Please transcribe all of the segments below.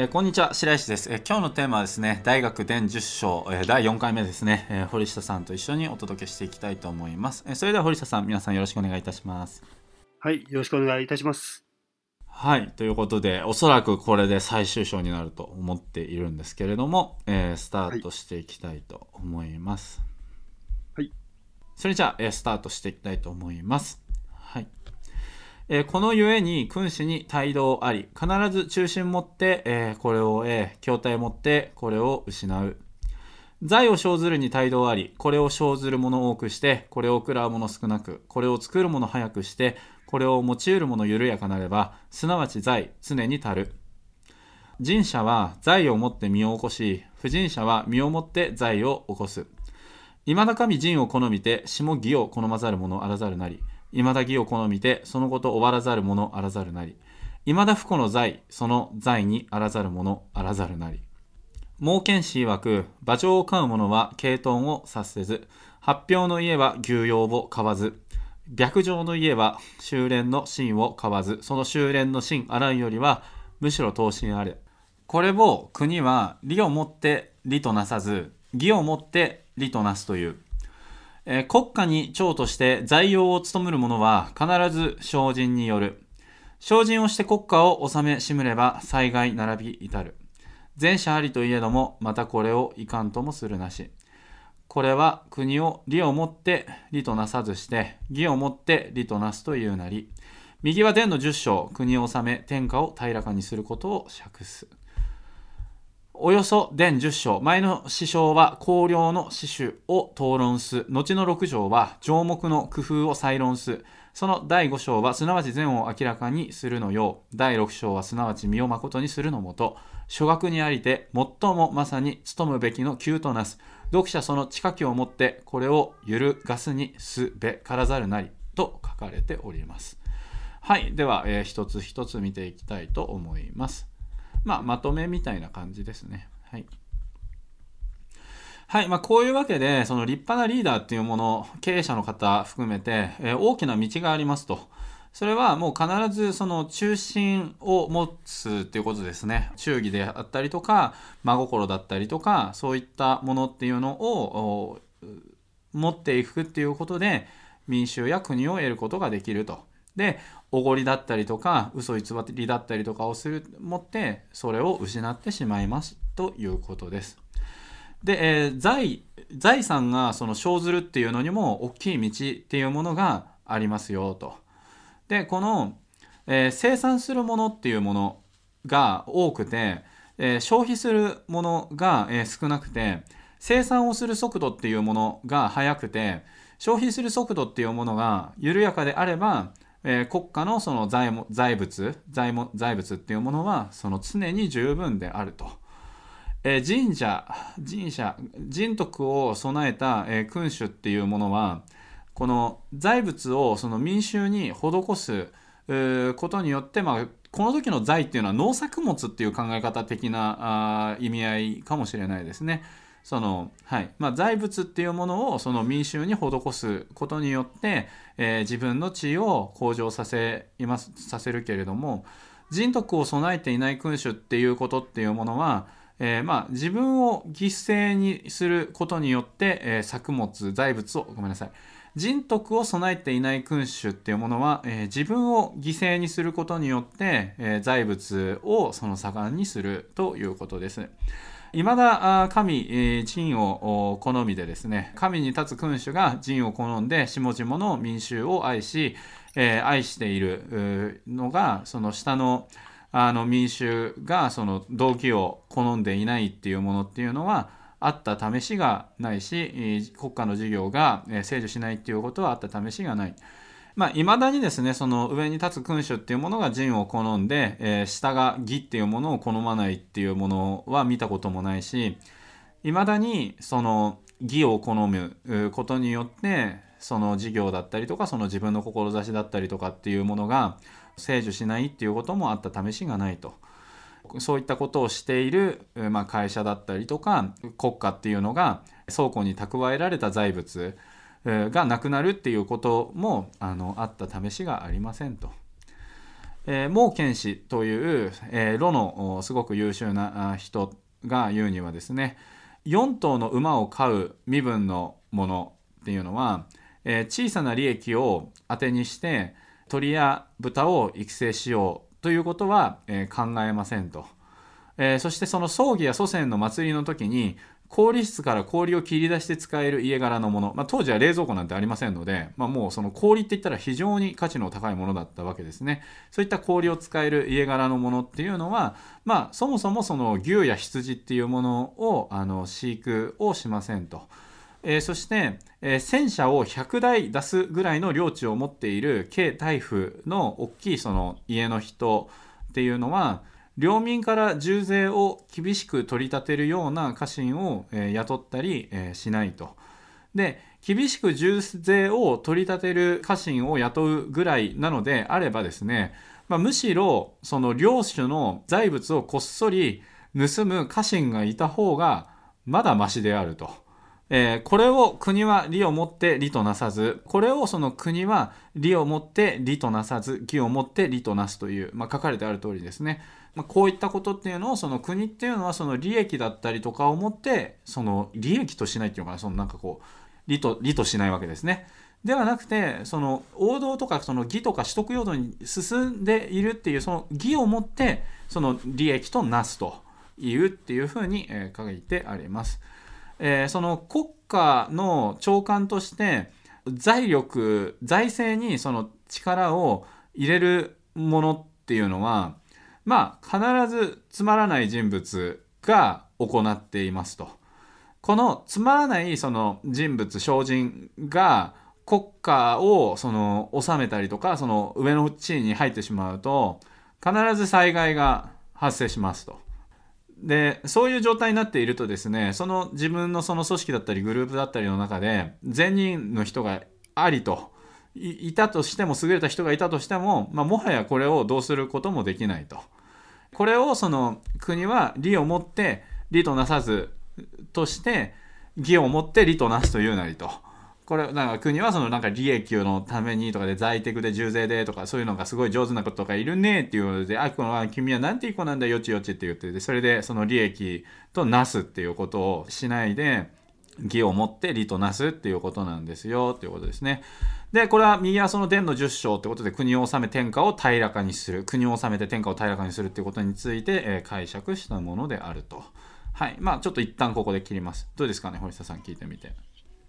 えー、こんにちは白石です、えー、今日のテーマはですね大学伝10章、えー、第4回目ですね、え堀下さんと一緒にお届けしていきたいと思います、えそれでは堀下さん皆さんよろしくお願いいたします。はいよろしくお願いいたします。はいということでおそらくこれで最終章になると思っているんですけれども、えスタートしていきたいと思います。はい。それじゃあ、えスタートしていきたいと思います。はいえー、このゆえに君子に態度あり、必ず中心持って、えー、これを得、筐体持ってこれを失う。財を生ずるに態度あり、これを生ずる者多くして、これを食らう者少なく、これを作る者早くして、これを用いる者緩やかなれば、すなわち財、常に足る。人者は財をもって身を起こし、不人者は身をもって財を起こす。未だ神人を好みて、下義を好まざる者あらざるなり。未だ義を好みて、そのこと終わらざる者あらざるなり。未だ不幸の罪、その罪にあらざる者あらざるなり。猛犬士曰く、馬上を飼う者は軽豚を察せず、発表の家は牛用を飼わず、白状の家は修練の芯を飼わず、その修練の芯洗うよりは、むしろ等身あれ。これを国は利をもって利となさず、義をもって利となすという。えー、国家に長として在用を務める者は必ず精進による。精進をして国家を治めしむれば災害並び至る。前者ありといえども、またこれをいかんともするなし。これは国を利をもって利となさずして、義をもって利となすというなり。右は伝の十章、国を治め、天下を平らかにすることを釈す。およそ伝10章、前の師匠は公領の詩種を討論す、後の6章は上目の工夫を再論す、その第5章はすなわち善を明らかにするのよう、第6章はすなわち身を誠にするのもと、諸学にありて最もまさに務むべきの急となす、読者その近きをもってこれを揺るがすにすべからざるなりと書かれております。はい。では、えー、一つ一つ見ていきたいと思います。まあ、まとめみたいな感じですね。はい。はい。まあ、こういうわけで、その立派なリーダーっていうもの、経営者の方含めて、えー、大きな道がありますと。それはもう必ずその中心を持つっていうことですね。忠義であったりとか、真心だったりとか、そういったものっていうのを持っていくっていうことで、民衆や国を得ることができると。で、おごりだったりとか嘘偽りだったりとかをする持ってそれを失ってしまいますということです。で、えー、財財産がその生ずるっていうのにも大きい道っていうものがありますよと。でこの、えー、生産するものっていうものが多くて、えー、消費するものが、え少なくて生産をする速度っていうものが速くて消費する速度っていうものが緩やかであればえー、国家のその財財物財も財物っていうものはその常に十分であると。えー、神社神社人徳を備えた、えー、君主っていうものはこの財物をその民衆に施すことによって、まあ、この時の財っていうのは農作物っていう考え方的なあ意味合いかもしれないですね。その、はいまあ、財物っていうものをその民衆に施すことによって、えー、自分の地位を向上させますさせるけれども人徳を備えていない君主っていうことっていうものは、えー、まあ、自分を犠牲にすることによって、えー、作物財物をごめんなさい人徳を備えていない君主っていうものは、え自分を犠牲にすることによって、え財物をその盛んにするということです。いまだ神、陳を好みでですね、神に立つ君主が陣を好んで下々の民衆を愛し、え、愛しているのが、その下のあの民衆がその動機を好んでいないっていうものっていうのは、あった試しがないし、国家の事業が制御しないっていうことはあった試しがない。まあ、未だにですね、その上に立つ君主っていうものが仁を好んで、えー、下が義っていうものを好まないっていうものは見たこともないし、未だにその義を好むことによって、その事業だったりとか、その自分の志だったりとかっていうものが成就しないっていうこともあった試しがないと。そういったことをしている、まあ、会社だったりとか国家っていうのが倉庫に蓄えられた財物がなくなるっていうこともあのあった試しがありませんと。えー、孟賢氏という、えー、炉のすごく優秀な人が言うにはですね4頭の馬を飼う身分のものっていうのは、えー、小さな利益を当てにして鳥や豚を育成しようということは、えー、考えませんと、えー、そしてその葬儀や祖先の祭りの時に氷室から氷を切り出して使える家柄のもの、まあ、当時は冷蔵庫なんてありませんので、まあ、もうその氷って言ったら非常に価値の高いものだったわけですねそういった氷を使える家柄のものっていうのは、まあ、そもそもその牛や羊っていうものをあの飼育をしませんと。えー、そして、えー、戦車を100台出すぐらいの領地を持っている慶大夫の大きいその家の人っていうのは領民から重税を厳しく取り立てるような家臣を、えー、雇ったり、えー、しないと。で厳しく重税を取り立てる家臣を雇うぐらいなのであればですね、まあ、むしろその領主の財物をこっそり盗む家臣がいた方がまだましであると。えー、これを国は利をもって利となさず、これをその国は利をもって利となさず、義をもって利となすという、まあ、書かれてある通りですね。まあ、こういったことっていうのをその国っていうのはその利益だったりとかをもってその利益としないっていうのかなそのなんかこう利と利としないわけですね。ではなくてその王道とかその義とか取得用途に進んでいるっていうその義をもってその利益となすというっていうふうに、書いてあります。えー、その国家の長官として財力財政にその力を入れるものっていうのはまあ必ずつまらない人物が行っていますと。このつまらないその人物精進が国家をその治めたりとかその上の地位に入ってしまうと必ず災害が発生しますと。でそういう状態になっているとですねその自分のその組織だったりグループだったりの中で善人の人がありといたとしても優れた人がいたとしても、まあ、もはやこれをどうすることもできないと。これをその国は利をもって利となさずとして義をもって利となすというなりと。これなんか国はそのなんか利益のためにとかで在宅で重税でとかそういうのがすごい上手な子とかいるねっていうので、あ、この君はなんていい子なんだよちよちって言ってで、それでその利益となすっていうことをしないで、義をもって利となすっていうことなんですよっていうことですね。で、これは右はその伝の十章ってことで国を治め天下を平らかにする。国を治めて天下を平らかにするっていうことについて、えー、解釈したものであると。はい。まあちょっと一旦ここで切ります。どうですかね、堀下さん聞いてみて。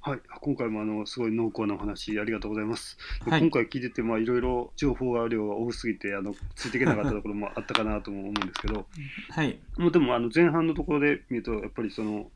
はい、今回もあのすごい濃厚なお話ありがとうございます。はい、今回聞いてて、まあ、いろいろ情報量が多すぎてあのついていけなかったところもあったかなとも思うんですけど、はい、もうでもあの前半のところで見るとやっぱりその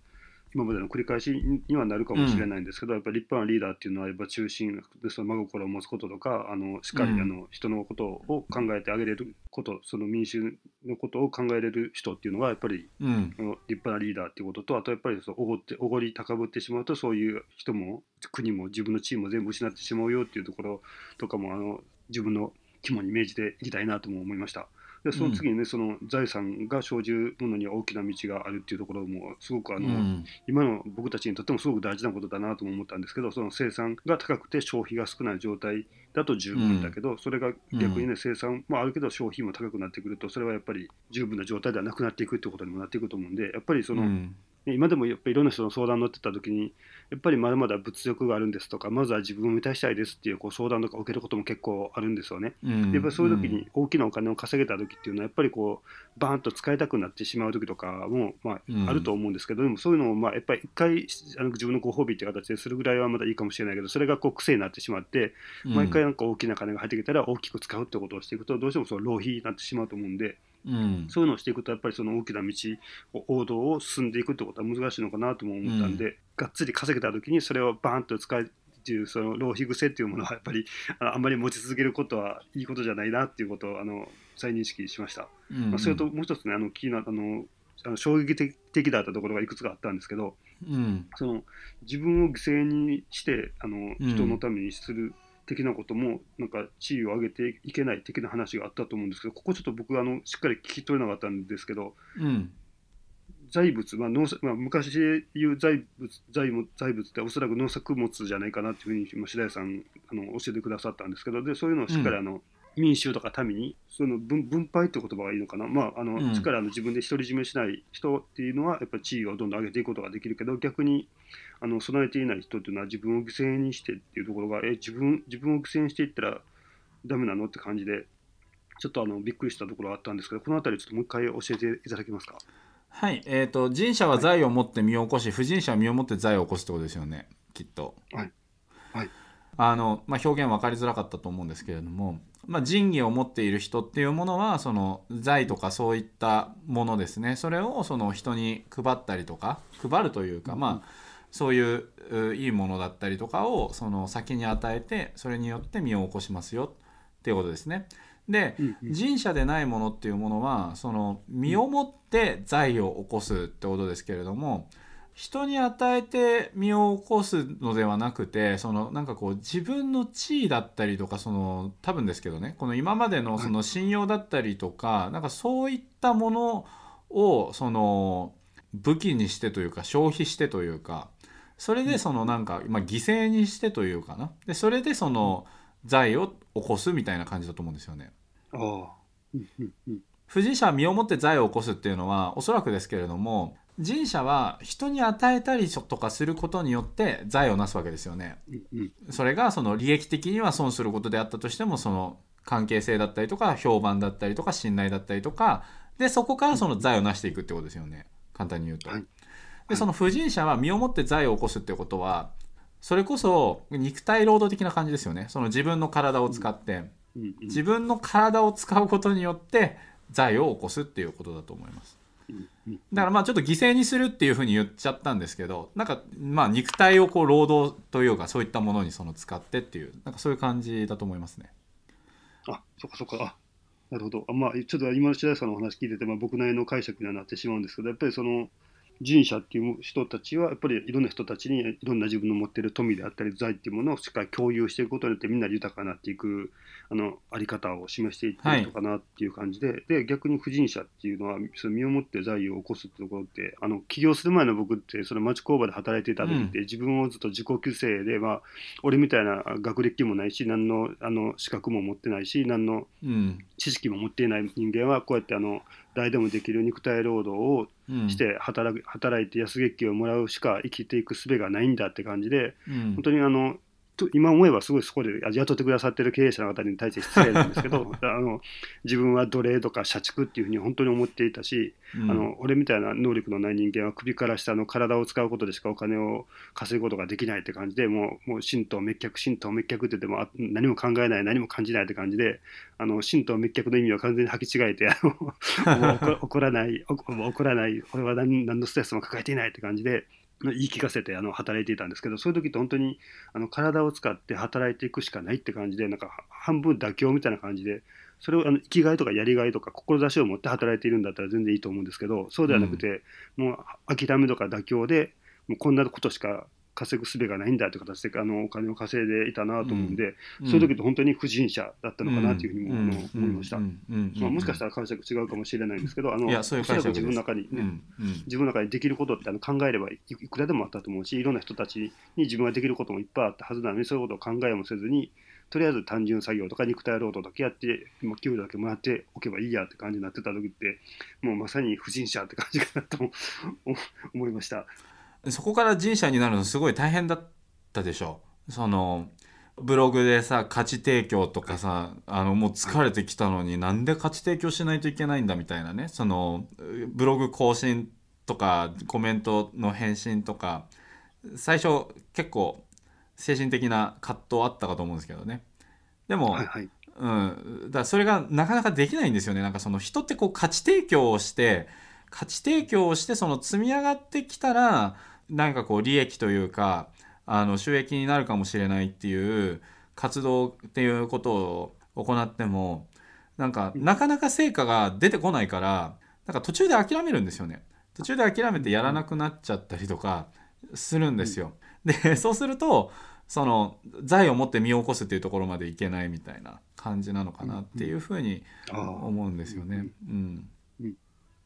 今までの繰り返しにはなるかもしれないんですけど、うん、やっぱり立派なリーダーっていうのはやっぱ中心でその真心を持つこととかあのしっかりあの人のことを考えてあげれること、その民衆のことを考えれる人っていうのがやっぱり、うん、立派なリーダーっていうこととあとやっぱりおごっておごり高ぶってしまうとそういう人も国も自分のチームも全部失ってしまうよっていうところとかもあの自分の肝に銘じていきたいなとも思いました。でその次にね、その財産が生じるものには大きな道があるっていうところもすごくあの、うん、今の僕たちにとってもすごく大事なことだなとも思ったんですけどその生産が高くて消費が少ない状態だと十分だけど、うん、それが逆にね生産もあるけど消費も高くなってくるとそれはやっぱり十分な状態ではなくなっていくってことにもなっていくと思うんでやっぱりその、うん。今でもやっぱりいろんな人の相談に乗ってた時にやっぱりまだまだ物欲があるんですとかまずは自分を満たしたいですっていうこう相談とか受けることも結構あるんですよね。うん、やっぱりそういう時に大きなお金を稼げた時っていうのはやっぱりこうバーンと使いたくなってしまう時とかも、まあ、あると思うんですけど、でもそういうのをまあやっぱり一回あの自分のご褒美っていう形でするぐらいはまだいいかもしれないけどそれがこう癖になってしまって毎回なんか大きな金が入ってきたら大きく使うってことをしていくとどうしてもその浪費になってしまうと思うんで。うん、そういうのをしていくとやっぱりその大きな道王道を進んでいくってことは難しいのかなとも思ったんで、うん、がっつり稼げた時にそれをバーンと使うっていうその浪費癖っていうものはやっぱりあんまり持ち続けることはいいことじゃないなっていうことをあの再認識しました。うん、まあ、それともう一つねあの気になったあのあの衝撃的だったところがいくつかあったんですけど、うん、その自分を犠牲にしてあの人のためにする的なこともなんか地位を上げていけない的な話があったと思うんですけどここちょっと僕あのしっかり聞き取れなかったんですけど、うん、財物、まあ農まあ、昔で言う財物財物財物っておそらく農作物じゃないかなっていうふうに白井さんあの教えてくださったんですけどでそういうのをしっかりあの、うん、民衆とか民にその分分配って言葉がいいのかな、まああのうん。力の自分で独り占めしない人っていうのはやっぱり地位をどんどん上げていくことができるけど逆にあの備えていない人っていうのは自分を犠牲にしてっていうところがえ自分自分を犠牲にしていったらダメなのって感じでちょっとあのびっくりしたところがあったんですけどこの辺りちょっともう一回教えていただけますか？はい。えー、と神社は財を持って身を起こし不神社は身をもって財を起こすってことですよね。きっと。はい。はい。あのまあ、表現分かりづらかったと思うんですけれども、まあ、仁義を持っている人っていうものはその財とかそういったものですね。それをその人に配ったりとか配るというか、まあ、そういうういいものだったりとかをその先に与えてそれによって身を起こしますよっていうことですね。でうんうん。神社でないものっていうものはその身をもって財を起こすってことですけれども人に与えて身を起こすのではなくてそのなんかこう自分の地位だったりとかその多分ですけどねこの今までのその信用だったりとかなんかそういったものをその武器にしてというか消費してというかそれでそのなんか、まあ、犠牲にしてというかな。でそれでその財を起こすみたいな感じだと思うんですよね。ああ。うんうんうん。不神社は身をもって財を起こすっていうのはおそらくですけれども神社は人に与えたりとかすることによって財を成すわけですよね。それがその利益的には損することであったとしてもその関係性だったりとか評判だったりとか信頼だったりとかでそこからその財を成していくってことですよね簡単に言うと。はいでその不神社は身をもって財を起こすってことはそれこそ肉体労働的な感じですよねその自分の体を使って自分の体を使うことによって財を起こすっていうことだと思います。だからまあちょっと犠牲にするっていうふうに言っちゃったんですけどなんかまあ肉体をこう労働というかそういったものにその使ってっていうなんかそういう感じだと思いますね。あそっかそっかあなるほどあまあちょっと今の白石さんのお話聞いてて、まあ、僕なりの解釈にはなってしまうんですけどやっぱりその神社っていう人たちはやっぱりいろんな人たちにいろんな自分の持っている富であったり財っていうものをしっかり共有していくことによってみんなで豊かになっていくあのあり方を示していってるのかなっていう感じで、で逆に不神社っていうのはその身をもって財を起こすってところってあの起業する前の僕ってその町工場で働いていた時って、自分をずっと自己規制で、まあ、俺みたいな学歴もないし何のあの資格も持ってないし何のうん。知識も持っていない人間はこうやってあの誰でもできる肉体労働をうん。して働く働いて安月給をもらうしか生きていく術がないんだって感じでうん。本当にあのと今思えばすごいそこであ雇ってくださってる経営者の方に対して失礼なんですけど あの自分は奴隷とか社畜っていうふうに本当に思っていたし、うんあの俺みたいな能力のない人間は首から下の体を使うことでしかお金を稼ぐことができないって感じでもうもう神道滅却神道滅却って言ってもあ何も考えない何も感じないって感じであの神道滅却の意味を完全に履き違えて 怒怒らない怒らない俺は何何のストレスも抱えていないって感じで。言い聞かせてあの働いていたんですけどそういう時って本当にあの体を使って働いていくしかないって感じでなんか半分妥協みたいな感じでそれをあの生きがいとかやりがいとか志を持って働いているんだったら全然いいと思うんですけどそうではなくて、もう諦めとか妥協でもうこんなことしか稼ぐ術がないんだという形であのお金を稼いでいたなと思うんで、そういう時って本当に不審者だったのかなというふうにも、思いました。まあ、もしかしたら解釈違うかもしれないんですけどあのい自分の中に、ねうん。うん。自分の中にできることってあの考えればいいくらでもあったと思うしいろんな人たちに自分ができることもいっぱいあったはずなのにそういうことを考えもせずにとりあえず単純作業とか肉体労働だけやって給料だけもらっておけばいいやって感じになってた時ってもうまさに不審者って感じかなと思思いました。そこから神社になるのすごい大変だったでしょ。そのブログでさ価値提供とかさあのもう疲れてきたのになんで価値提供しないといけないんだみたいなね。そのブログ更新とかコメントの返信とか最初結構精神的な葛藤あったかと思うんですけどね。でも、はいはい。うん、だそれがなかなかできないんですよね。なんかその人ってこう価値提供をして価値提供をしてその積み上がってきたらなんかこう利益というかあの収益になるかもしれないっていう活動っていうことを行ってもなんかなかなか成果が出てこないからなんか途中で諦めるんですよね。途中で諦めてやらなくなっちゃったりとかするんですよ。でそうするとその財を持って身を起こすっていうところまでいけないみたいな感じなのかなっていうふうに思うんですよね。うん、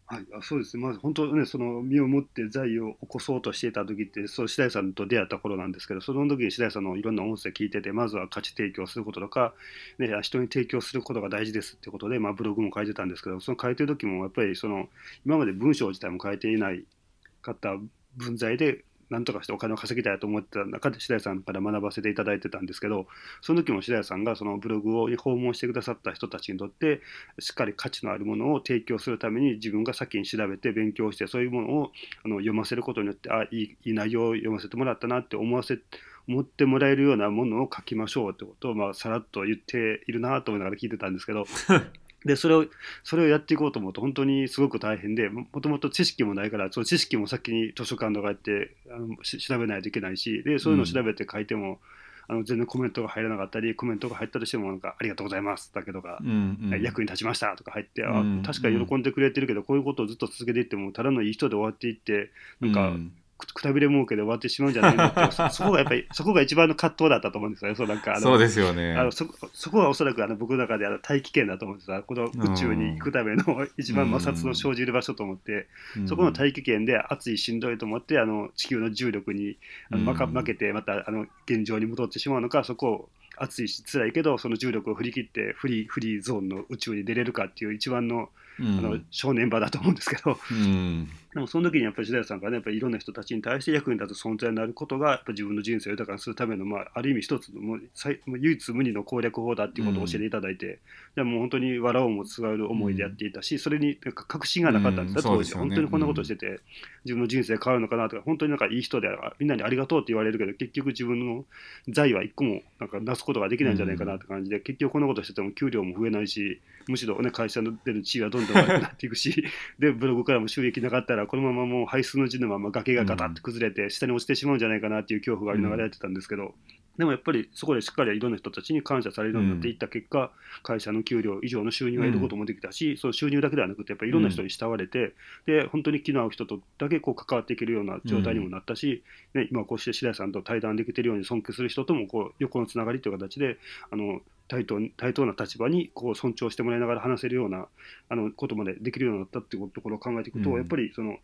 はい、あそうですね、まず本当ね、その身をもって財を起こそうとしていた時って、そう白井さんと出会った頃なんですけど、その時に白井さんのいろんな音声聞いてて、まずは価値提供することとか、ね、人に提供することが大事ですってことで、まあ、ブログも書いてたんですけど、その書いてる時も、やっぱりその今まで文章自体も書いていない方文在で、なんとかしてお金を稼ぎたいと思ってた中で白井さんから学ばせていただいてたんですけどその時も白井さんがそのブログを訪問してくださった人たちにとってしっかり価値のあるものを提供するために自分が先に調べて勉強してそういうものをあの読ませることによってあいいいい内容を読ませてもらったなって思わせ思ってもらえるようなものを書きましょうってことを、まあ、さらっと言っているなと思いながら聞いてたんですけど でそれをそれをやっていこうと思うと本当にすごく大変でもともと知識もないからその知識も先に図書館とか行ってあの調べないといけないしでそういうのを調べて書いても、うん、あの全然コメントが入らなかったりコメントが入ったとしてもなんか「ありがとうございます」だけとか、うんうん、役に立ちました」とか入って、うん、あ確かに喜んでくれてるけどこういうことをずっと続けていってもただのいい人で終わっていってなんか、うんくたびれ儲けで終わってしまうんじゃないのって そこがやっぱりそこが一番の葛藤だったと思うんですよね。そうなんかそうですよね。あのそそこはおそらくあの僕の中であの大気圏だと思うんですよ。この宇宙に行くための一番摩擦の生じる場所と思って、うん、そこの大気圏で暑いしんどいと思ってあの地球の重力にあの負けてまたあの現状に戻ってしまうのかそこを暑いし辛いけどその重力を振り切ってフリーフリーゾーンの宇宙に出れるかっていう一番のあの正念場だと思うんですけど、うん、でもその時にやっぱり白谷さんがねやっぱりいろんな人たちに対して役に立つ存在になることがやっぱ自分の人生を豊かにするための、まあ、ある意味一つのもう唯一無二の攻略法だっていうことを教えていただいて、うん、もう本当に笑おうもつがる思いでやっていたし、それになんか確信がなかったんですよ、当時、ね、本当にこんなことしてて、自分の人生変わるのかなとか本当になんかいい人でみんなにありがとうって言われるけど結局自分の財は一個もなんかなすことができないんじゃないかなって感じで、結局こんなことしてても給料も増えないしむしろ、ね、会社の出る地位はどんどん悪くなっていくし でブログからも収益なかったらこのままもう排水の地のまま崖がガタって崩れて下に落ちてしまうんじゃないかなっていう恐怖がありながらやってたんですけど、でもやっぱりそこでしっかりいろんな人たちに感謝されるようになっていった結果、会社の給料以上の収入を得ることもできたし、その収入だけではなくてやっぱりいろんな人に慕われて、で本当に気の合う人とだけこう関わっていけるような状態にもなったし、ね、今こうして白井さんと対談できてるように尊敬する人ともこう横のつながりという形であの対等対等な立場にこう尊重してもらいながら話せるようなあのことまでできるようになったっていうところを考えていくと、やっぱりその。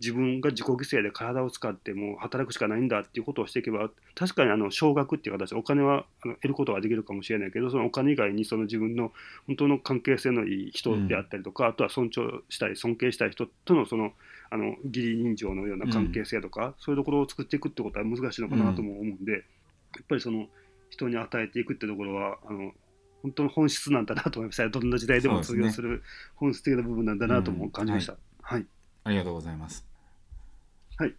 自分が自己犠牲で体を使ってもう働くしかないんだっていうことをしていけば確かにあの少額っていう形でお金はあの得ることができるかもしれないけどそのお金以外にその自分の本当の関係性のいい人であったりとか、うん、あとは尊重したい尊敬したい人とのそのあの義理人情のような関係性とか、うん、そういうところを作っていくってことは難しいのかなとも思うんで、やっぱりその人に与えていくってところはあの本当の本質なんだなと思いましたどんな時代でも通用する本質的な部分なんだなとも感じました。ね。はい、ありがとうございます。はい。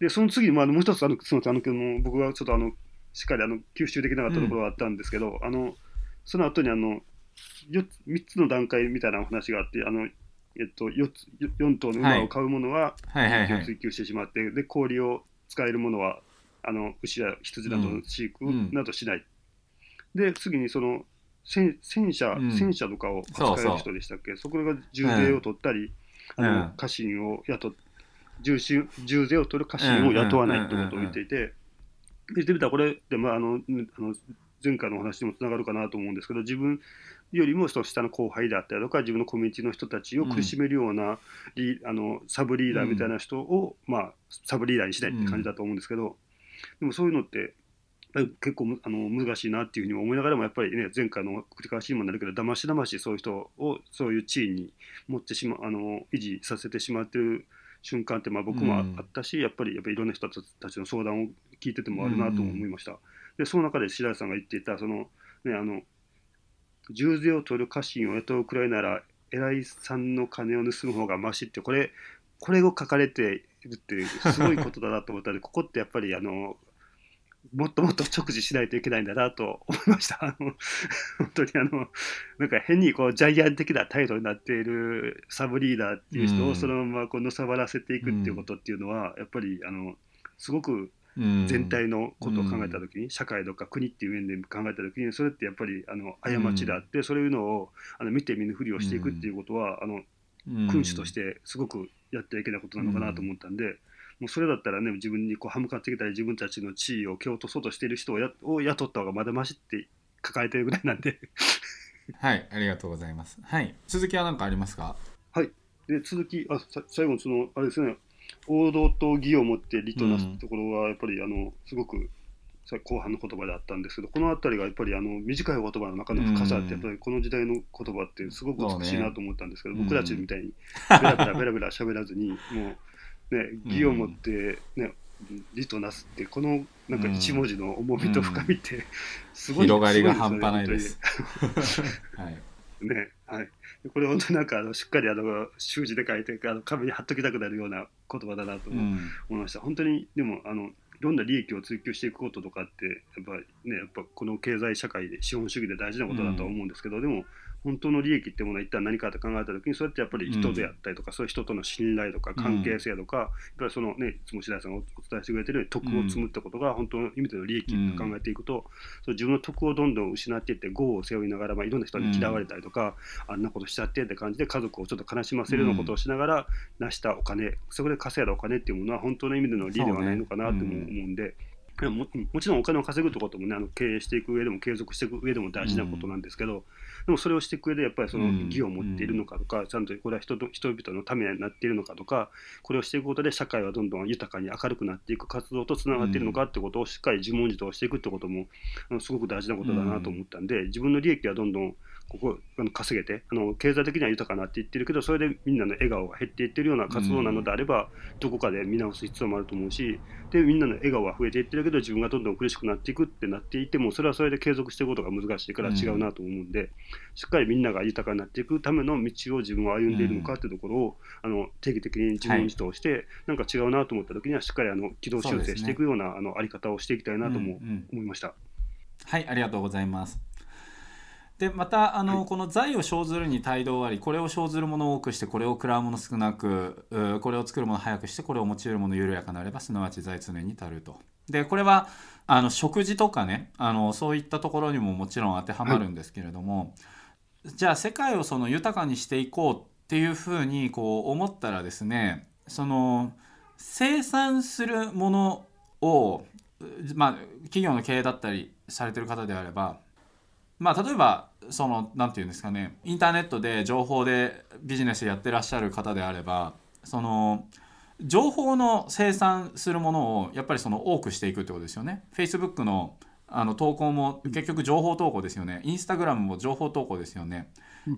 で、その次に、まあ、もう一つ、あの、すみません、あの、僕がちょっと、あの、しっかり、あの、吸収できなかったところがあったんですけど、うん、あの、その後に、あの、3つの段階みたいなお話があって、あの、えっと、4, つ4頭の馬を飼うものは、追求してしまって、で、氷を使えるものは、あの牛や羊などの飼育などしない。うん、で、次にその戦戦車、うん、戦車とかを扱える人でしたっけ、そこが重税を取ったり、あの家臣を雇っ重心重税を取る家臣を雇わないということを言っていて、言ってみたらこれで、まあ、あのあの前回のお話にもつながるかなと思うんですけど自分よりもその下の後輩であったりとか自分のコミュニティの人たちを苦しめるような、リあのサブリーダーみたいな人を、まあ、サブリーダーにしないって感じだと思うんですけど、でもそういうのって結構あの難しいなっていうふうに思いながらもやっぱりね前回の繰り返しにもなるけどだましだましそういう人をそういう地位に持ってしまあの維持させてしまってる瞬間ってまあ僕もあったし、うん、やっぱりやっぱりいろんな人たちの相談を聞いててもあるなと思いました。うん、でその中で白井さんが言っていたその、ね、あの重税を取る家臣を雇うくらいなら偉いさんの金を盗む方がましってこれこれを書かれているっていうすごいことだなと思ったのでここってやっぱりあのもっともっと直視しないといけないんだなと思いました。あの本当にあのなんか変にこうジャイアン的な態度になっているサブリーダーっていう人をそのままこうのさばらせていくっていうことっていうのは、やっぱりあのすごく全体のことを考えた時に、社会とか国っていう面で考えた時にそれってやっぱりあの過ちであって、そういうのをあの見て見ぬふりをしていくっていうことは、あの君主としてすごくやってはいけないことなのかなと思ったんで。もうそれだったらね自分にこう歯向かってきたり自分たちの地位を蹴落とそうとしている人をやを雇った方がまだましって抱えてるぐらいなんで。はいありがとうございます。はい続きは何かありますか？はい。で続きあさ最後のそのあれですね。王道と義を持って理となすところはやっぱりあのすごくさ後半の言葉であったんですけどこの辺りがやっぱりあの短い言葉の中の深さってやっぱりこの時代の言葉ってすごく美しいなと思ったんですけど、僕たちみたいに ベラベラベラベラ喋らずにもうね義を持ってね理となすってこのなんか一文字の重みと深みってすごい、広がりが半端ないです。はい。ね、はい。これ本当になんかあのしっかりあの習字で書いてあの壁に貼っときたくなるような言葉だなとうん。思いました。本当にでもあのいろんな利益を追求していくこととかってやっぱりねやっぱこの経済社会で資本主義で大事なことだとは思うんですけど、でも本当の利益ってものは一体何かと考えた時にそれってやっぱり人であったりとか、そういう人との信頼とか関係性とか、やっぱりそのねいつも白井さんがお伝えしてくれてる徳を積むってことが本当の意味での利益と考えていくと、そう自分の徳をどんどん失っていって業を背負いながら、まあ、いろんな人に嫌われたりとか、あんなことしちゃってって感じで家族をちょっと悲しませるようなことをしながら成したお金、そこで稼いだお金っていうものは本当の意味での利ではないのかなとも思うんで。ももちろんお金を稼ぐってこともねあの経営していく上でも継続していく上でも大事なことなんですけど、でもそれをしていく上でやっぱりそのうん義を持っているのかとか、ちゃんとこれは人と人々のためになっているのかとかこれをしていくことで社会はどんどん豊かに明るくなっていく活動とつながっているのかってことをしっかり自問自答していくってこともあのすごく大事なことだなと思ったんで、自分の利益はどんどんここあの稼げてあの経済的には豊かになっていってるけどそれでみんなの笑顔が減っていってるような活動なのであれば、どこかで見直す必要もあると思うしでみんなの笑顔は増えていってるけど自分がどんどん苦しくなっていくってなっていてもそれはそれで継続していくことが難しいから違うなと思うんで、しっかりみんなが豊かになっていくための道を自分は歩んでいるのかっていうところを、あの定期的に自問自答して、なんか違うなと思った時にはしっかりあの軌道修正していくようなあのあり方をしていきたいなともうんうん思いました。はい、ありがとうございます。でまたあの、この財を生ずるに態度ありこれを生ずるものを多くしてこれを食らうもの少なくうこれを作るもの早くしてこれを用いるもの緩やかなればすなわち財常に足ると。でこれはあの食事とかねあのそういったところにももちろん当てはまるんですけれども、じゃあ世界をその豊かにしていこうっていうふうにこう思ったらですねその生産するものをまあ、企業の経営だったりされてる方であれば、まあ、例えばそのなんていうんですかねインターネットで情報でビジネスやってらっしゃる方であればその情報の生産するものをやっぱりその多くしていくってことですよね。Facebook のあの投稿も結局情報投稿ですよね。インスタグラムも情報投稿ですよね。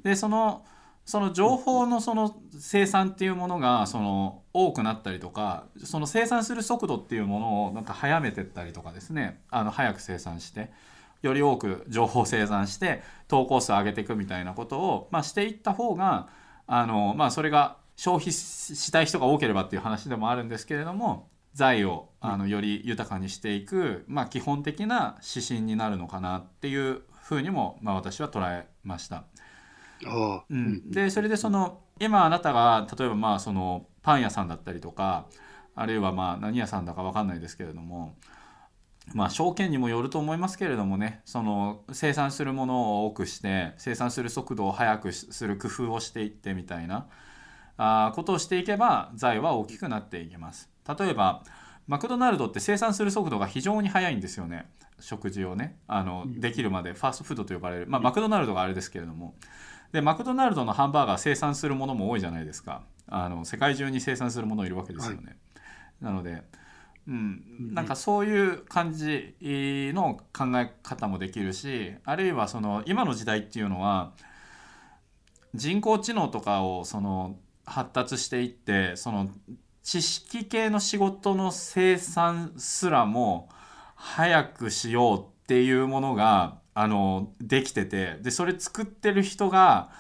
でそのその情報のその生産っていうものがその多くなったりとかその生産する速度っていうものをなんか早めてったりとかですねあの早く生産してより多く情報を生産して投稿数を上げていくみたいなことを、まあ、していった方があの、まあ、それが消費したい人が多ければっていう話でもあるんですけれども財をあのより豊かにしていく、まあ、基本的な指針になるのかなっていうふうにも、まあ、私は捉えました。うん、でそれでその今あなたが例えばまあそのパン屋さんだったりとかあるいはまあ何屋さんだか分かんないですけれどもまあ証券にもよると思いますけれどもねその生産するものを多くして生産する速度を速くする工夫をしていってみたいなあことをしていけば財は大きくなっていきます。例えばマクドナルドって生産する速度が非常に速いんですよね。食事をねあの、できるまでファーストフードと呼ばれる、まあ、マクドナルドがあれですけれども。でマクドナルドのハンバーガー生産するものも多いじゃないですか。あの世界中に生産するものいるわけですよね、なので、うん、なんかそういう感じの考え方もできるしあるいはその今の時代っていうのは人工知能とかをその発達していってその知識系の仕事の生産すらも早くしようっていうものがあのできててでそれ作ってる人が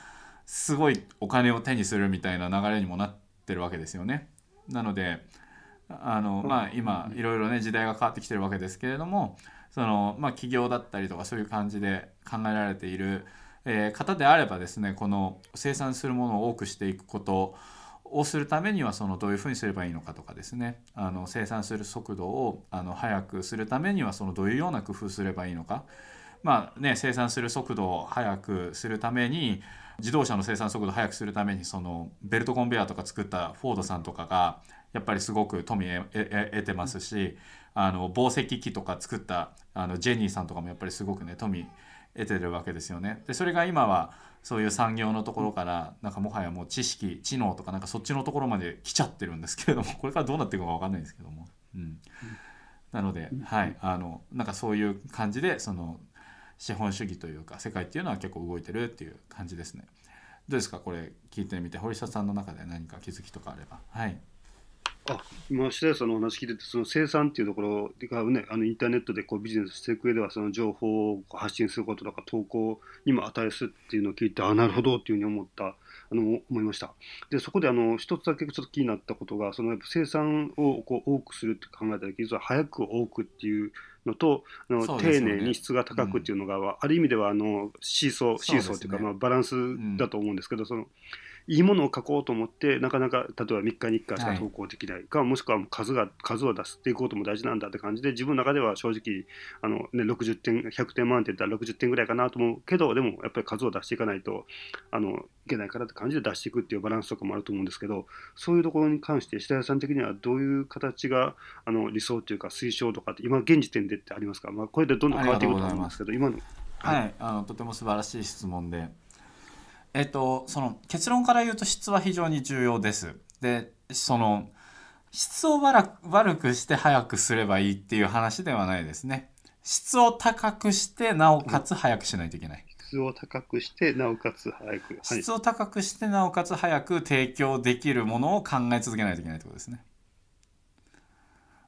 すごいお金を手にするみたいな流れにもなってるわけですよね。なのであの、まあ、今いろいろね時代が変わってきてるわけですけれどもその、まあ、企業だったりとかそういう感じで考えられている、えー方であればですねこの生産するものを多くしていくことをするためにはそのどういうふうにすればいいのかとかですね。あの生産する速度をあの速くするためにはそのどういうような工夫すればいいのか。まあね生産する速度を速くするために自動車の生産速度を速くするためにそのベルトコンベヤーとか作ったフォードさんとかがやっぱりすごく富え得てますしあの紡績機とか作ったあのジェニーさんとかもやっぱりすごくね富得てるわけですよね。でそれが今はそういう産業のところからなんかもはやもう知識知能とかなんかそっちのところまで来ちゃってるんですけれども これからどうなっていくか分かんないんですけども。うんなので、はい、あのなんかそういう感じでその資本主義というか世界っていうのは結構動いてるっていう感じですね。どうですか？これ聞いてみて堀下さんの中で何か気づきとかあれば。はいあ今、白石さんのお話聞いてて、その生産っていうところが、ね、あのインターネットでこうビジネスしていく上では、その情報を発信することとか、投稿にも値するっていうのを聞いて、あなるほどっていうふうに思ったあの思いました。で、そこであの一つだけちょっと気になったことが、そのやっぱ生産をこう多くするって考えたときに、早く多くっていうのと、あの、ね、丁寧に質が高くっていうのが、うん、ある意味ではあのシーソー、シーソーっていうか、まあ、バランスだと思うんですけど、うん、そのいいものを書こうと思ってなかなか例えば3日に1回しか投稿できないか、はい、もしくは数が数を出していくことも大事なんだって感じで自分の中では正直あの、ね、60点100点満点だったら60点ぐらいかなと思うけどでもやっぱり数を出していかないとあのいけないからって感じで出していくっていうバランスとかもあると思うんですけどそういうところに関して白谷さん的にはどういう形があの理想というか推奨とかって今現時点でってありますか、まあ、これでどんどん変わっていくと思いますけど今の。はい、はい、あのとても素晴らしい質問でえっと、その結論から言うと質は非常に重要です。で、その質を悪くして早くすればいいっていう話ではないですね。質を高くしてなおかつ早くしないといけない。質を高くしてなおかつ早く、質を高くしてなおかつ早く提供できるものを考え続けないといけないってことですね。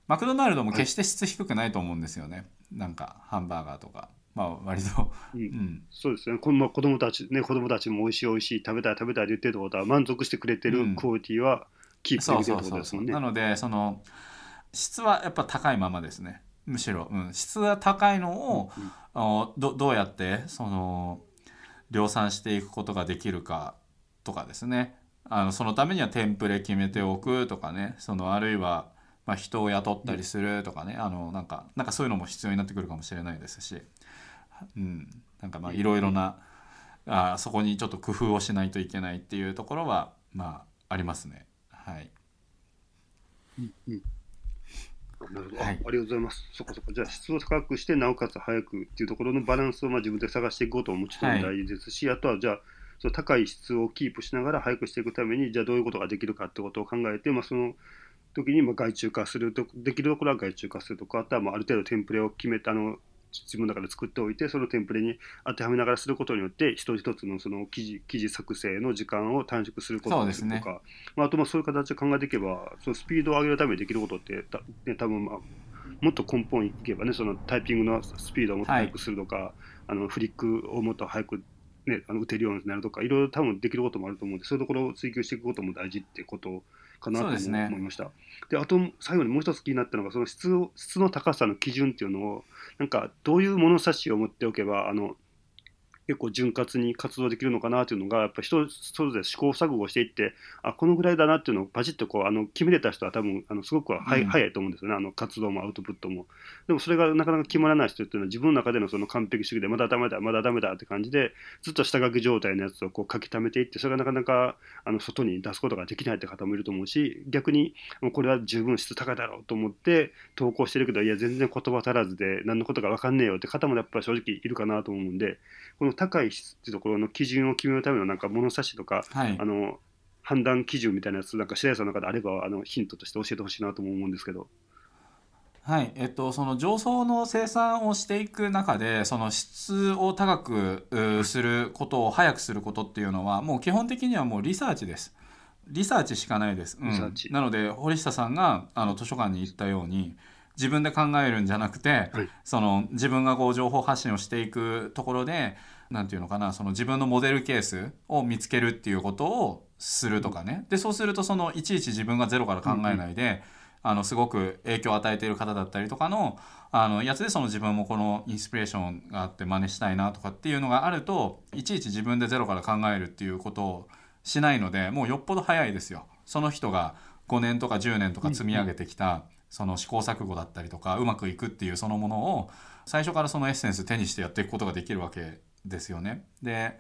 マクドナルドも決して質低くないと思うんですよね。はい、なんかハンバーガーとか。まあ割と、うん、うん、そうですね。この子供たちね子供たちも美味しい美味しい食べたい食べたいって言ってるってことは満足してくれてるクオリティはキープできてるってことですもんね、なのでその質はやっぱ高いままですね。むしろ、うん、質が高いのを、うんうん、どどうやってその量産していくことができるかとかですね。あのそのためにはテンプレ決めておくとかね。そのあるいは、まあ、人を雇ったりするとかね、あのなんかなんかそういうのも必要になってくるかもしれないですしうん、なんかまあいろいろなあそこにちょっと工夫をしないといけないっていうところはまあありますね。はい。うんうんなるほど、はい、ありがとうございます。そこそこ。じゃあ、質を高くして、なおかつ早くっていうところのバランスをまあ自分で探していくことももちろん大事ですし、はい、あとはじゃあ、その高い質をキープしながら早くしていくために、じゃあどういうことができるかってことを考えて、まあ、その時にまあ外注化すると、できるところは外注化するとか、あとはまあある程度テンプレを決めたあの自分の中で作っておいてそのテンプレに当てはめながらすることによって一つ一つのその記事記事作成の時間を短縮することですとか、ね、まあ、あとまあそういう形で考えていけばそのスピードを上げるためにできることってた、ね、多分まあもっと根本いけばねそのタイピングのスピードをもっと速くするとか、はい、あのフリックをもっと速くね、あの打てるようになるとかいろいろ多分できることもあると思うんでそういうところを追求していくことも大事ってことかなと思いました。で、ね、あと最後にもう一つ気になったのがその質を質の高さの基準っていうのをなんかどういう物差しを持っておけばあの結構潤滑に活動できるのかなというのがやっぱ人それぞれ試行錯誤していってあこのぐらいだなっていうのをパチッとこうあの決めれた人は多分あのすごくは、うん、早いと思うんですよね。あの活動もアウトプットも。でもそれがなかなか決まらない人っていうのは自分の中でのその完璧主義でまだダメだまだダメだって感じでずっと下書き状態のやつをこう書き溜めていってそれがなかなかあの外に出すことができないって方もいると思うし逆にもうこれは十分質高いだろうと思って投稿してるけどいや全然言葉足らずで何のことか分かんねえよって方もやっぱり正直いるかなと思うんでこの高い質っていうところの基準を決めるためのなんか物差しとか、はい、あの判断基準みたいなやつなんか白井さんの中であればあのヒントとして教えてほしいなとも思うんですけど。はいえっと、その上層の生産をしていく中でその質を高くすることを早くすることっていうのはもう基本的にはもうリサーチです。リサーチしかないです。うん、なので堀下さんがあの図書館に行ったように自分で考えるんじゃなくて、はい、その自分がこう情報発信をしていくところで何て言うのかなその自分のモデルケースを見つけるっていうことをするとかね。でそうするとそのいちいち自分がゼロから考えないで、あのすごく影響を与えている方だったりとかのあのやつでその自分もこのインスピレーションがあって真似したいなとかっていうのがあるといちいち自分でゼロから考えるっていうことをしないのでもうよっぽど早いですよ。その人が5年とか10年とか積み上げてきた、その試行錯誤だったりとかうまくいくっていうそのものを最初からそのエッセンス手にしてやっていくことができるわけですよね。で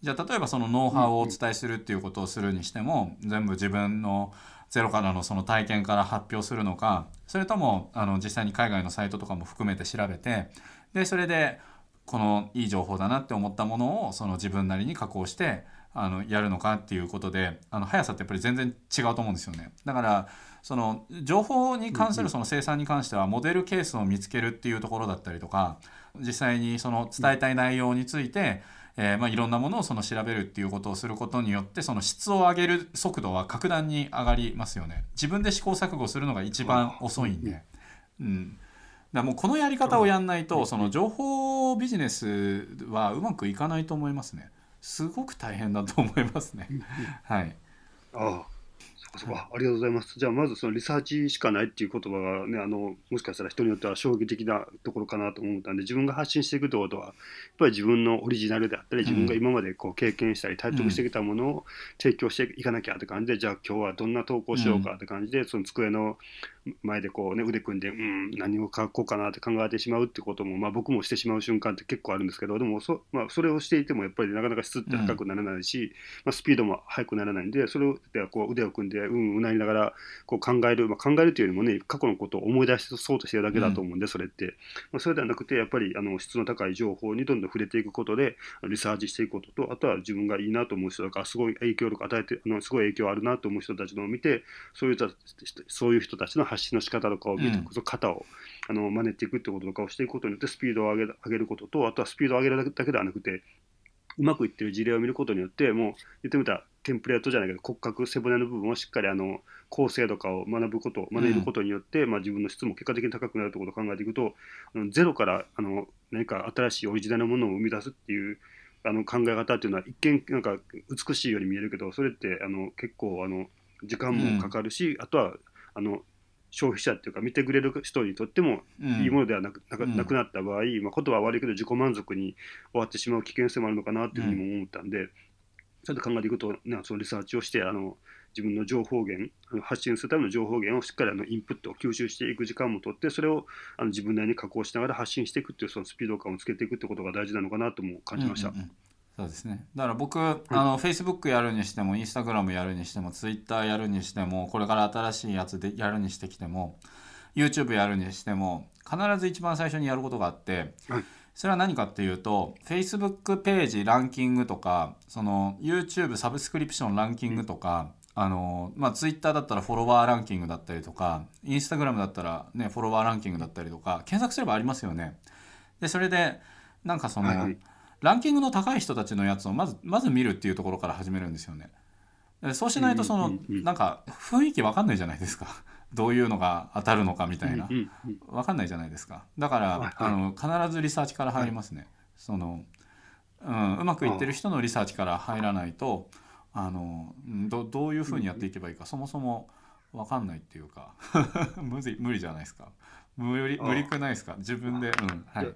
じゃあ例えばそのノウハウをお伝えするっていうことをするにしても、全部自分のゼロからのその体験から発表するのかそれともあの実際に海外のサイトとかも含めて調べてでそれでこのいい情報だなって思ったものをその自分なりに加工してあのやるのかっていうことであの速さってやっぱり全然違うと思うんですよね。だからその情報に関するその生産に関してはモデルケースを見つけるっていうところだったりとか実際にその伝えたい内容について、えー、まあいろんなものをその調べるっていうことをすることによってその質を上げる速度は格段に上がりますよね。自分で試行錯誤するのが一番遅いんで。うんだもうこのやり方をやんないとその情報ビジネスはうまくいかないと思いますね。すごく大変だと思いますね。はい。ああそこありがとうございます。じゃあまずそのリサーチしかないっていう言葉がねあのもしかしたら人によっては衝撃的なところかなと思ったんで自分が発信していくってことはやっぱり自分のオリジナルであったり自分が今までこう経験したり体得してきたものを提供していかなきゃって感じで、じゃあ今日はどんな投稿しようかって感じで、その机の前でこうね腕組んでうん何を書こうかなって考えてしまうってことも、まあ、僕もしてしまう瞬間って結構あるんですけどでもそ,、まあ、それをしていてもやっぱりなかなか質って高くならないし、まあ、スピードも速くならないんでそれでこう腕を組んでうんうなりながらこう考える、まあ、考えるというよりもね過去のことを思い出しそうとしてるだけだと思うんで、それって、まあ、それではなくてやっぱりあの質の高い情報にどんどん触れていくことでリサーチしていくこととあとは自分がいいなと思う人とかすごい影響力を与えてあのすごい影響あるなと思う人たちのを見てそういうそういう人たちの発信の仕方とかを見て、うん、型をあの真似ていくってこととかをしていくことによってスピードを上げ上げることとあとはスピードを上げるだけではなくてうまくいってる事例を見ることによってもう言ってみたらテンプレートじゃないけど骨格背骨の部分をしっかりあの構成とかを学ぶこと学べることによって、うん、まあ、自分の質も結果的に高くなるということを考えていくとあのゼロからあの何か新しいオリジナルなものを生み出すっていうあの考え方っていうのは一見なんか美しいように見えるけどそれってあの結構あの時間もかかるし、うん、あとはあの消費者っていうか見てくれる人にとってもいいものではなく,、なくなった場合、まあ、言葉は悪いけど自己満足に終わってしまう危険性もあるのかなっていうふうにも思ったんで、ちょっと考えていくと、ね、そのリサーチをしてあの自分の情報源発信するための情報源をしっかりあのインプットを吸収していく時間もとってそれをあの自分なりに加工しながら発信していくっていうそのスピード感をつけていくってことが大事なのかなとも感じました。うんうんうんそうですね。だから僕、あの、Facebook やるにしても、Instagram やるにしても、Twitter やるにしても、これから新しいやつでやるにしてきても、YouTube やるにしても、必ず一番最初にやることがあって、はい、それは何かっていうと、Facebook ページランキングとか、その YouTube サブスクリプションランキングとか、うん、あの、まあ、Twitter だったらフォロワーランキングだったりとか、Instagram だったらね、フォロワーランキングだったりとか、検索すればありますよね。で、それで、なんかその、はいはいランキングの高い人たちのやつをまずまず見るっていうところから始めるんですよね。そうしないとその、なんか雰囲気わかんないじゃないですか。どういうのが当たるのかみたいな。わかんないじゃないですか。だから、あの必ずリサーチから入りますね。その、うん、うまくいってる人のリサーチから入らないと、あのどどういうふうにやっていけばいいか、そもそもわかんないっていうか 無理無理じゃないですか。無理無理くないですか？自分で、うん、はい。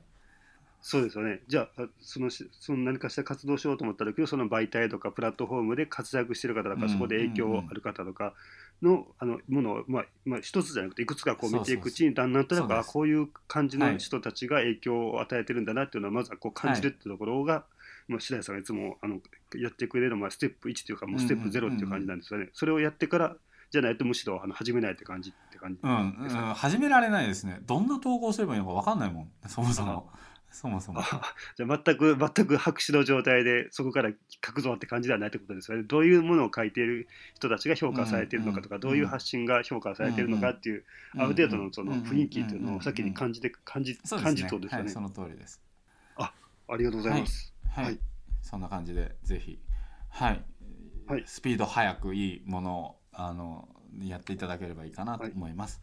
そうですよね。じゃあ、そのその何かしら活動しようと思った時その媒体とかプラットフォームで活躍してる方とか、そこで影響ある方とかのあのものを、まあまあ、一つじゃなくていくつかこう見ていくうちにだんだんとなくこういう感じの人たちが影響を与えてるんだなっていうのはまずはこう感じるってところが、はい、まあ、白井さんがいつもあのやってくれるのはステップ1というかもうステップ0っていう感じなんですよね。それをやってからじゃないとむしろあの始めないって感じって感じ、うん、うん、始められないですね。どんな投稿すればいいのか分かんないもん。そもそも。そもそも。じゃあ全く全く白紙の状態でそこから書くぞって感じではないってことですよね。どういうものを書いている人たちが評価されているのかとか、うんうん、どういう発信が評価されているのかっていう、うんうん、ある程度のその雰囲気っていうのを先に感じて感じ、感じとですよね、はい。その通りです。あ、ありがとうございます。はい。はい、そんな感じでぜひはい、はい、スピード速くいいものをあのやっていただければいいかなと思います。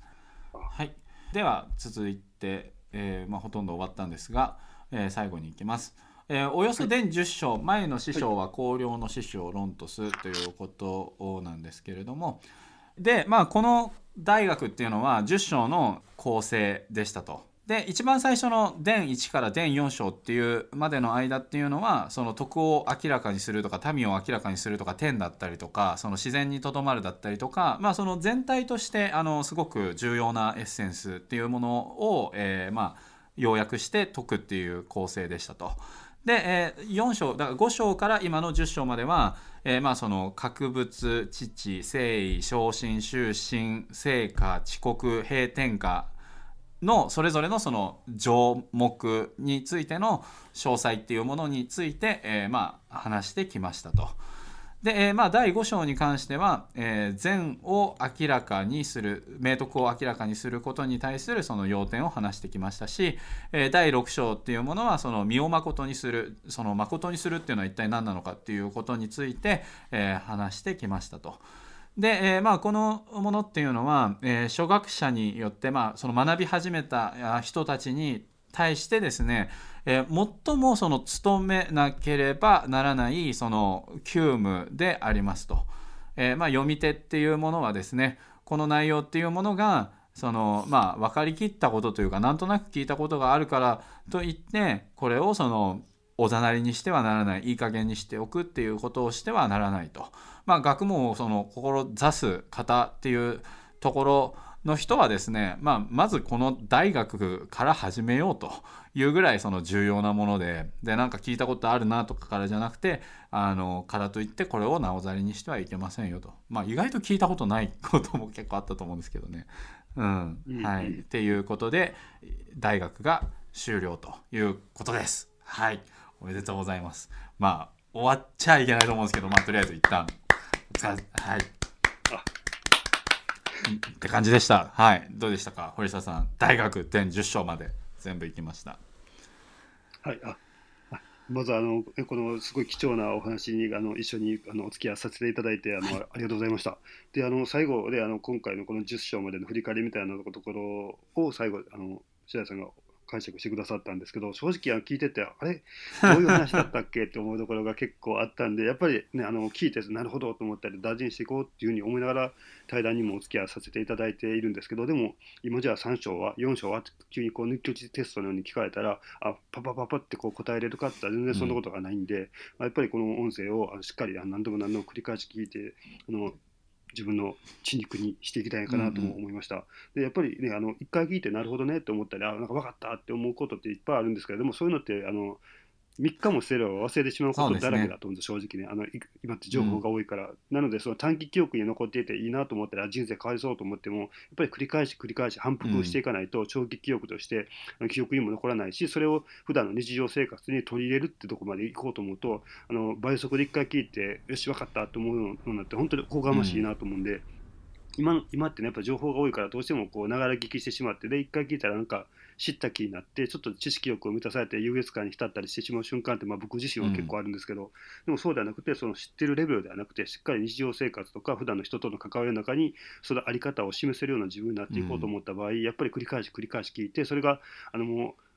はい、はい、では続いてえーまあ、ほとんど終わったんですが、えー、最後に行きます。えー、およそ伝10章、はい、前の師匠は公領の師匠ロントスということなんですけれどもでまあこの大学っていうのは10章の構成でしたと。で一番最初の伝1から伝4章っていうまでの間っていうのはその徳を明らかにするとか民を明らかにするとか天だったりとかその自然にとどまるだったりとか、まあ、その全体としてあのすごく重要なエッセンスっていうものを、えー、まあ要約して解くっていう構成でしたと。で、えー、4章だから5章から今の10章までは、えー、まあその格物父誠意昇進終身成果遅刻閉天下のそれぞれのその条目についての詳細っていうものについて、えー、まあ話してきましたと。で、えー、まあ第5章に関しては、えー、善を明らかにする明徳を明らかにすることに対するその要点を話してきましたし、えー、第6章っていうものはその身を誠にするその誠にするっていうのは一体何なのかっていうことについて、えー、話してきましたと。で、えー、まあこのものっていうのは、えー、初学者によって、まあ、その学び始めた人たちに対してですね、えー、最もその努めなければならないその急務でありますと、えー、まあ、読み手っていうものはですねこの内容っていうものがそのまあ分かりきったことというかなんとなく聞いたことがあるからといってこれをそのおざなりにしてはならないいい加減にしておくっていうことをしてはならないと。まあ、学問をその志す方っていうところの人はですね、まあ、まずこの大学から始めようというぐらいその重要なものででなんか聞いたことあるなとかからじゃなくてあのからといってこれをなおざりにしてはいけませんよと、まあ、意外と聞いたことないことも結構あったと思うんですけどね。うんはい、っていうことで大学が終了ということです。はい、おめでとうございます。まあ終わっちゃいけないと思うんですけど、まあ、とりあえず一旦はい。って感じでした。はい。どうでしたか、堀下さん。大学全10章まで全部行きました。はい。あまずあのこのすごい貴重なお話にあの一緒にあのお付き合いさせていただいてあの、はい、ありがとうございました。であの最後であの今回のこの10章までの振り返りみたいなところを最後あの白井さんが解釈してくださったんですけど正直聞いててあれ？どういう話だったっけ？って思うところが結構あったんでやっぱりねあの聞いてなるほどと思ったり大事にしていこうっていうふうに思いながら対談にもお付き合いさせていただいているんですけどでも今じゃあ3章は4章は急にこう抜き打ちテストのように聞かれたらあパパパパってこう答えれるかって全然そんなことがないんで、うん、やっぱりこの音声をしっかり何度も何度も繰り返し聞いてあの自分の血肉にしていきたいかなとも思いました。うんうん、でやっぱりねあの一回聞いてなるほどねって思ったりあなんか分かったって思うことっていっぱいあるんですけれどもそういうのってあの3日もしてれば忘れてしまうことだらけだと思うんです、ね、正直ね。あの今って情報が多いから、うん、なのでその短期記憶に残っていていいなと思ったら人生変わりそうと思ってもやっぱり繰り返し繰り返し反復していかないと長期記憶として記憶にも残らないしそれを普段の日常生活に取り入れるってとこまで行こうと思うとあの倍速で1回聞いてよし分かったと思うのになって本当におこがましいなと思うんで。うん今今ってねやっぱ情報が多いからどうしてもこうながら聞きしてしまってで一回聞いたらなんか知った気になってちょっと知識欲を満たされて優越感に浸ったりしてしまう瞬間ってまあ僕自身は結構あるんですけど、うん、でもそうではなくてその知ってるレベルではなくてしっかり日常生活とか普段の人との関わりの中にその在り方を示せるような自分になっていこうと思った場合、うん、やっぱり繰り返し繰り返し聞いてそれがあのもう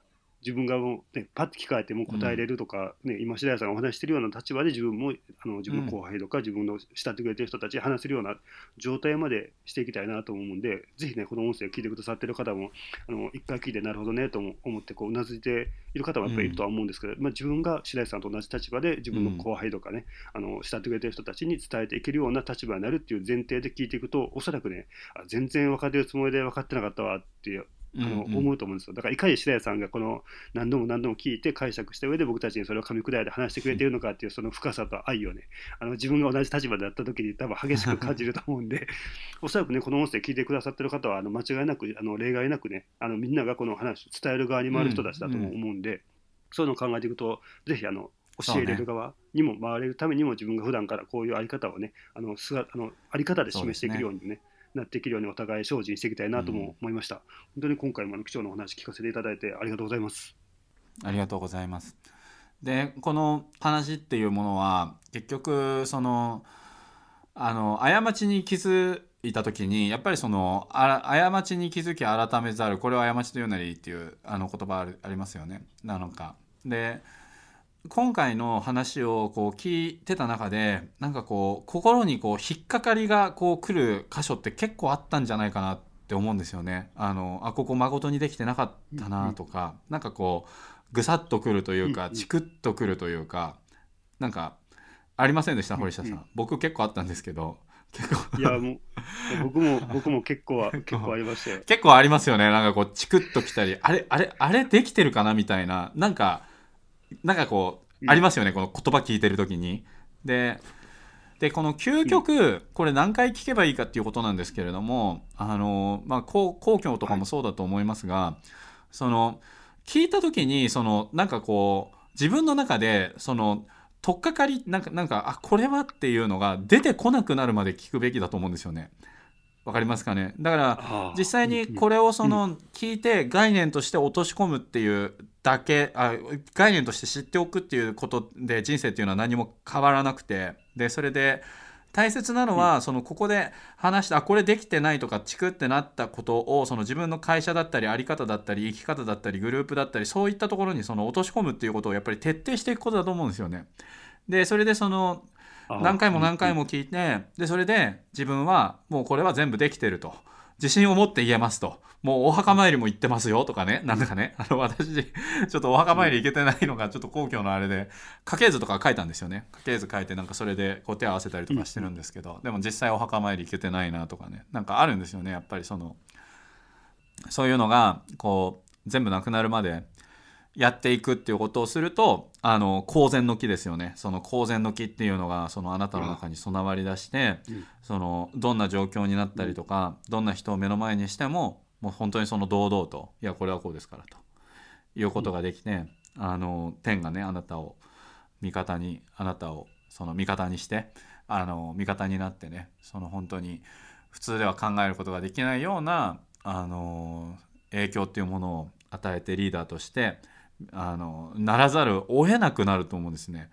自分がもう、ね、パッと聞かれても答えれるとか、ね、今白谷さんがお話してるような立場で自分もあの自分の後輩とか、自分の慕ってくれてる人たちに話せるような状態までしていきたいなと思うんでぜひねこの音声を聞いてくださってる方もあの一回聞いてなるほどねと思ってこううなずいている方もやっぱりいるとは思うんですけど、まあ、自分が白石さんと同じ立場で自分の後輩とかね、あの慕ってくれてる人たちに伝えていけるような立場になるっていう前提で聞いていくとおそらくねあ全然分かってるつもりで分かってなかったわっていうあの思うと思うんですよ。だからいかに白谷さんがこの何度も何度も聞いて解釈した上で僕たちにそれを噛み砕いて話してくれているのかっていうその深さと愛をねあの自分が同じ立場であった時に多分激しく感じると思うんで おそらくねこの音声聞いてくださってる方はあの間違いなくあの例外なくねあのみんながこの話を伝える側に回る人たちだと思うんで、そういうのを考えていくとぜひあの教えれる側にも回れるためにも自分が普段からこういうあり方をねあのすがあのあり方で示していくようにねなっていけるようにお互い精進していきたいなとも思いました、うん、本当に今回も貴重なお話聞かせていただいてありがとうございます。ありがとうございます。でこの話っていうものは結局そのあの過ちに気づいた時にやっぱりその過ちに気づき改めざるこれを過ちというなりっていうあの言葉ありますよね。なのか。で今回の話をこう聞いてた中でなんかこう心にこう引っかかりがこう来る箇所って結構あったんじゃないかなって思うんですよね。あのあここ誠にできてなかったなとか、うん、なんかこうぐさっとくるというか、チクッとくるというかなんかありませんでした、堀下さん。僕結構あったんですけど。結構。いやもう僕も 僕も結構は結構。ありましたよ。結構ありますよね。なんかこうチクッときたりあれあれあれできてるかなみたいな。なんかなんかこう、ありますよねこの言葉聞いてる時に。ででこの究極、これ何回聞けばいいかっていうことなんですけれどもあの、まあ、公公共とかもそうだと思いますが、その聞いた時にそのなんかこう自分の中でその取っかかりなんかなんかあこれはっていうのが出てこなくなるまで聞くべきだと思うんですよね。わかりますかね？だから実際にこれをその聞いて概念として落とし込むっていうだけあ概念として知っておくっていうことで人生っていうのは何も変わらなくて。でそれで大切なのは、そのここで話してあこれできてないとかチクってなったことをその自分の会社だったり在り方だったり生き方だったりグループだったりそういったところにその落とし込むっていうことをやっぱり徹底していくことだと思うんですよね。でそれでその何回も何回も聞いてでそれで自分はもうこれは全部できてると。自信を持って言えますと。もうお墓参りも行ってますよ。とかね。なんかね。あの私ちょっとお墓参り行けてないのがちょっと皇居のあれで家系図とか書いたんですよね。家系図書いてなんかそれでこう手合わせたりとかしてるんですけど。でも実際お墓参り行けてないなとかね。なんかあるんですよね。やっぱりそのそういうのがこう全部なくなるまでやっていくっていうことをするとあの公然の木ですよね。その公然の木っていうのがそのあなたの中に備わり出して、うん、そのどんな状況になったりとか、どんな人を目の前にしてももう本当にその堂々といやこれはこうですからということができて、うん、あの天がねあなたを味方にあなたをその味方にしてあの味方になってねその本当に普通では考えることができないようなあの影響っていうものを与えてリーダーとしてあのならざるを得なくなると思うんですね。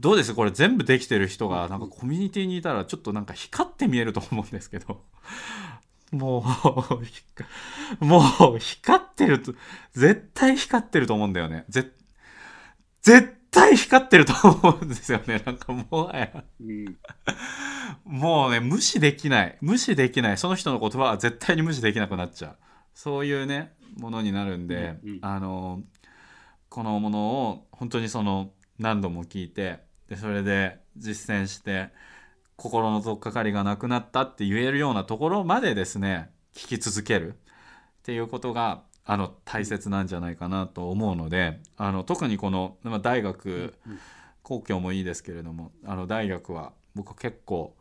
どうです？これ全部できてる人がなんかコミュニティにいたらちょっとなんか光って見えると思うんですけど。もうもう光ってると絶対光ってると思うんだよね。絶対光ってると思うんですよね。なんかもはや、もうね無視できない。無視できない。その人の言葉は絶対に無視できなくなっちゃう。そういうねものになるんで、うんうん、あのこのものを本当にその何度も聞いてでそれで実践して心の取っかかりがなくなったって言えるようなところまでですね聞き続ける。っていうことがあの大切なんじゃないかなと思うのであの特にこの、まあ、大学公共もいいですけれどもあの大学は僕結構、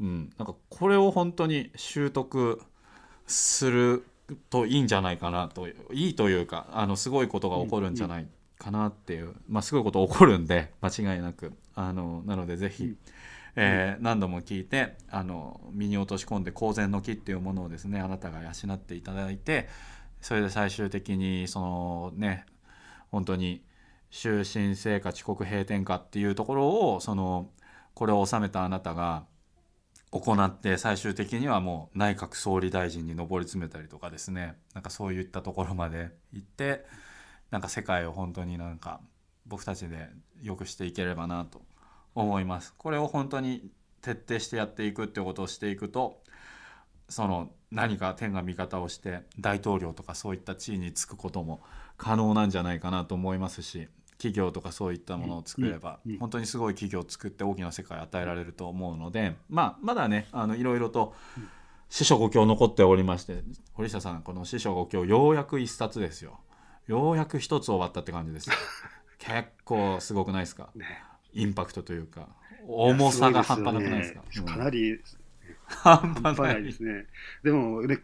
うん、なんかこれを本当に習得するといいんじゃないかなといいというかあのすごいことが起こるんじゃないかなっていう、まあ、すごいこと起こるんで間違いなく。あのなのでぜひ、えー、何度も聞いてあの身に落とし込んで公然の木っていうものをですねあなたが養っていただいてそれで最終的にそのね本当に終身制か遅刻閉店かっていうところをそのこれを収めたあなたが行って最終的にはもう内閣総理大臣に上り詰めたりとかですねなんかそういったところまで行ってなんか世界を本当になんか僕たちで良くしていければなと思います。これを本当に徹底してやっていくってことをしていくとその何か天が味方をして大統領とかそういった地位につくことも可能なんじゃないかなと思いますし企業とかそういったものを作れば、本当にすごい企業を作って大きな世界を与えられると思うので、まあ、まだねあのいろいろと師匠五教残っておりまして堀下さんこの師匠五教ようやく一冊ですよ。ようやく一つ終わったって感じです 結構すごくないですか、ね、インパクトというか重さが半端なくないですか、ね。うん、かなり半端ない。ですね。でもで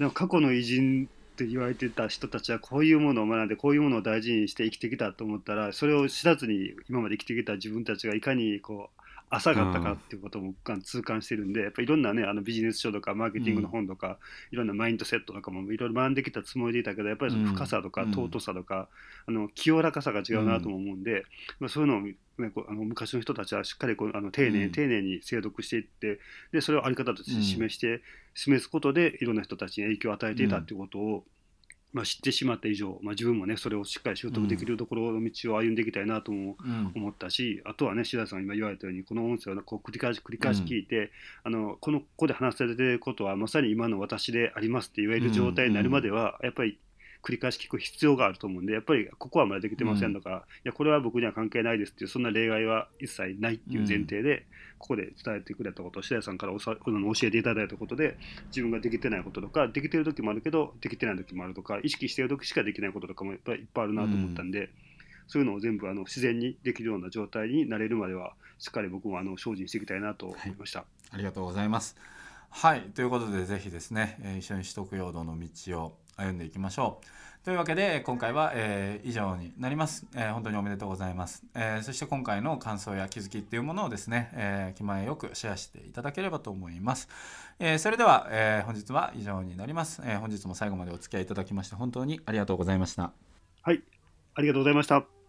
も過去の偉人って言われてた人たちはこういうものを学んでこういうものを大事にして生きてきたと思ったらそれを知らずに今まで生きてきた自分たちがいかにこう浅かったかっていうことも痛感してるんで、やっぱいろんなねあのビジネス書とかマーケティングの本とか、いろんなマインドセットとかもいろいろ学んできたつもりでいたけどやっぱりその深さとか尊さとか、あの清らかさが違うなと思うんで、まあ、そういうのをね、こうあの昔の人たちはしっかりこうあの丁寧、丁寧に精読していってでそれを在り方として示して、示すことでいろんな人たちに影響を与えていたっていうことを、まあ、知ってしまった以上、まあ、自分もねそれをしっかり習得できるところの道を歩んでいきたいなとも思ったし、うん、あとはね志田さん今言われたようにこの音声をこう繰り返し繰り返し聞いて、うん、あのこのここで話されてることはまさに今の私でありますって言える状態になるまでは、やっぱり繰り返し聞く必要があると思うんでやっぱりここはまだできてませんとか、うん、いやこれは僕には関係ないですっていうそんな例外は一切ないっていう前提で、ここで伝えてくれたこと白谷さんから教えていただいたことで自分ができてないこととかできてる時もあるけどできてない時もあるとか意識してる時しかできないこととかもやっぱりいっぱいあるなと思ったんで。そういうのを全部あの自然にできるような状態になれるまではしっかり僕もあの精進していきたいなと思いました。ありがとうございます。はいということでぜひですね、えー一緒に取得用道の道を歩んでいきましょう。というわけで今回は、えー以上になります、えー本当におめでとうございます、えーそして今回の感想や気づきっていうものをですね、えー気前よくシェアしていただければと思います、えーそれでは、えー本日は以上になります、えー本日も最後までお付き合いいただきまして本当にありがとうございました。はい、ありがとうございました。